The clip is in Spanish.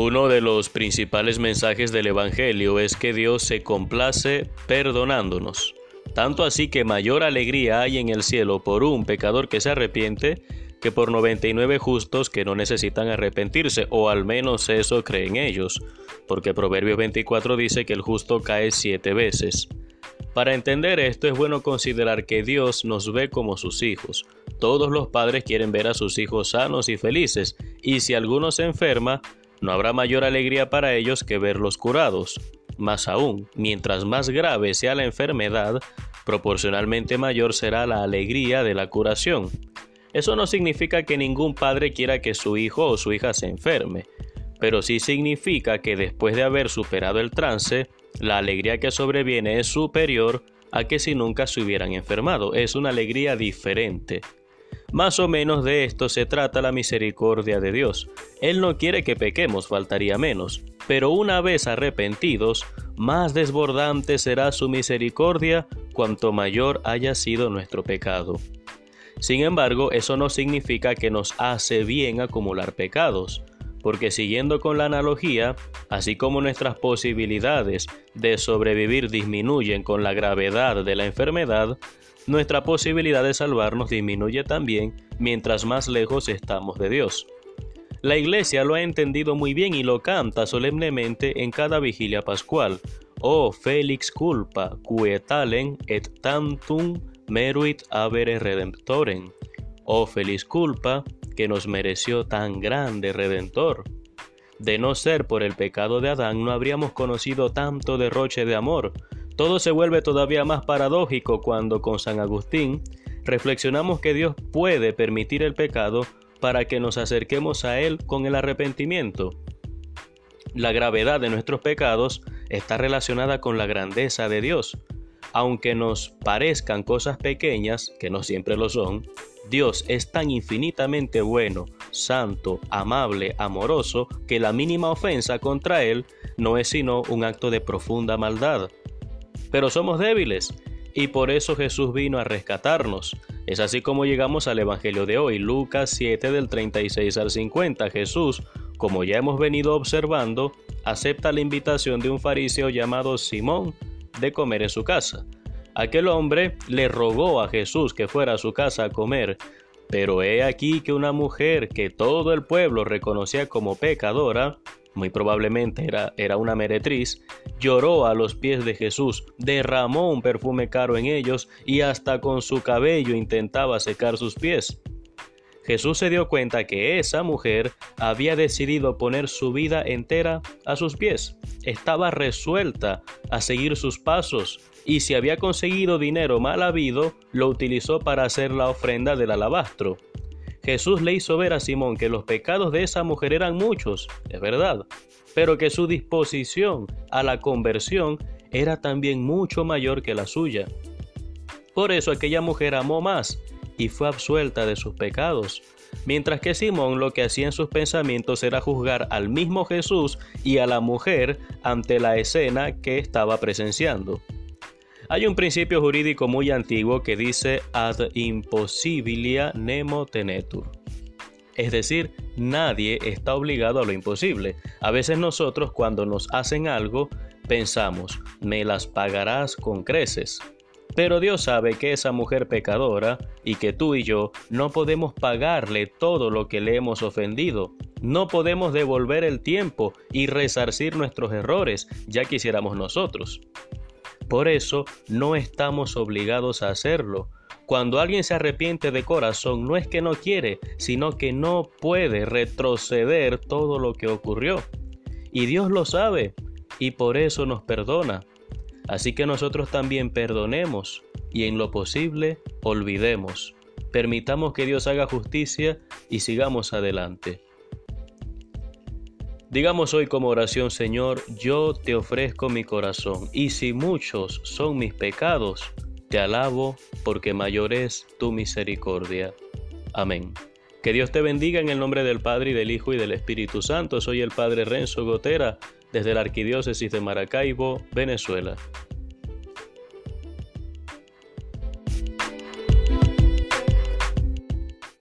Uno de los principales mensajes del Evangelio es que Dios se complace perdonándonos. Tanto así que mayor alegría hay en el cielo por un pecador que se arrepiente que por 99 justos que no necesitan arrepentirse, o al menos eso creen ellos, porque Proverbios 24 dice que el justo cae siete veces. Para entender esto es bueno considerar que Dios nos ve como sus hijos. Todos los padres quieren ver a sus hijos sanos y felices, y si alguno se enferma, no habrá mayor alegría para ellos que verlos curados. Más aún, mientras más grave sea la enfermedad, proporcionalmente mayor será la alegría de la curación. Eso no significa que ningún padre quiera que su hijo o su hija se enferme, pero sí significa que después de haber superado el trance, la alegría que sobreviene es superior a que si nunca se hubieran enfermado. Es una alegría diferente. Más o menos de esto se trata la misericordia de Dios. Él no quiere que pequemos, faltaría menos, pero una vez arrepentidos, más desbordante será su misericordia cuanto mayor haya sido nuestro pecado. Sin embargo, eso no significa que nos hace bien acumular pecados, porque siguiendo con la analogía, así como nuestras posibilidades de sobrevivir disminuyen con la gravedad de la enfermedad, nuestra posibilidad de salvarnos disminuye también mientras más lejos estamos de Dios. La Iglesia lo ha entendido muy bien y lo canta solemnemente en cada vigilia pascual. Oh felix culpa, quietalen et tantum meruit avere redemptorem. Oh feliz culpa que nos mereció tan grande redentor. De no ser por el pecado de Adán no habríamos conocido tanto derroche de amor, todo se vuelve todavía más paradójico cuando con San Agustín reflexionamos que Dios puede permitir el pecado para que nos acerquemos a Él con el arrepentimiento. La gravedad de nuestros pecados está relacionada con la grandeza de Dios. Aunque nos parezcan cosas pequeñas, que no siempre lo son, Dios es tan infinitamente bueno, santo, amable, amoroso, que la mínima ofensa contra Él no es sino un acto de profunda maldad pero somos débiles y por eso Jesús vino a rescatarnos. Es así como llegamos al Evangelio de hoy, Lucas 7 del 36 al 50. Jesús, como ya hemos venido observando, acepta la invitación de un fariseo llamado Simón de comer en su casa. Aquel hombre le rogó a Jesús que fuera a su casa a comer, pero he aquí que una mujer que todo el pueblo reconocía como pecadora, muy probablemente era, era una meretriz, lloró a los pies de Jesús, derramó un perfume caro en ellos y hasta con su cabello intentaba secar sus pies. Jesús se dio cuenta que esa mujer había decidido poner su vida entera a sus pies. Estaba resuelta a seguir sus pasos y si había conseguido dinero mal habido, lo utilizó para hacer la ofrenda del alabastro. Jesús le hizo ver a Simón que los pecados de esa mujer eran muchos, es verdad, pero que su disposición a la conversión era también mucho mayor que la suya. Por eso aquella mujer amó más y fue absuelta de sus pecados, mientras que Simón lo que hacía en sus pensamientos era juzgar al mismo Jesús y a la mujer ante la escena que estaba presenciando. Hay un principio jurídico muy antiguo que dice ad impossibilia nemo tenetur. Es decir, nadie está obligado a lo imposible. A veces nosotros cuando nos hacen algo pensamos, me las pagarás con creces. Pero Dios sabe que esa mujer pecadora y que tú y yo no podemos pagarle todo lo que le hemos ofendido. No podemos devolver el tiempo y resarcir nuestros errores, ya quisiéramos nosotros. Por eso no estamos obligados a hacerlo. Cuando alguien se arrepiente de corazón no es que no quiere, sino que no puede retroceder todo lo que ocurrió. Y Dios lo sabe y por eso nos perdona. Así que nosotros también perdonemos y en lo posible olvidemos. Permitamos que Dios haga justicia y sigamos adelante. Digamos hoy como oración, Señor, yo te ofrezco mi corazón, y si muchos son mis pecados, te alabo porque mayor es tu misericordia. Amén. Que Dios te bendiga en el nombre del Padre y del Hijo y del Espíritu Santo. Soy el Padre Renzo Gotera desde la Arquidiócesis de Maracaibo, Venezuela.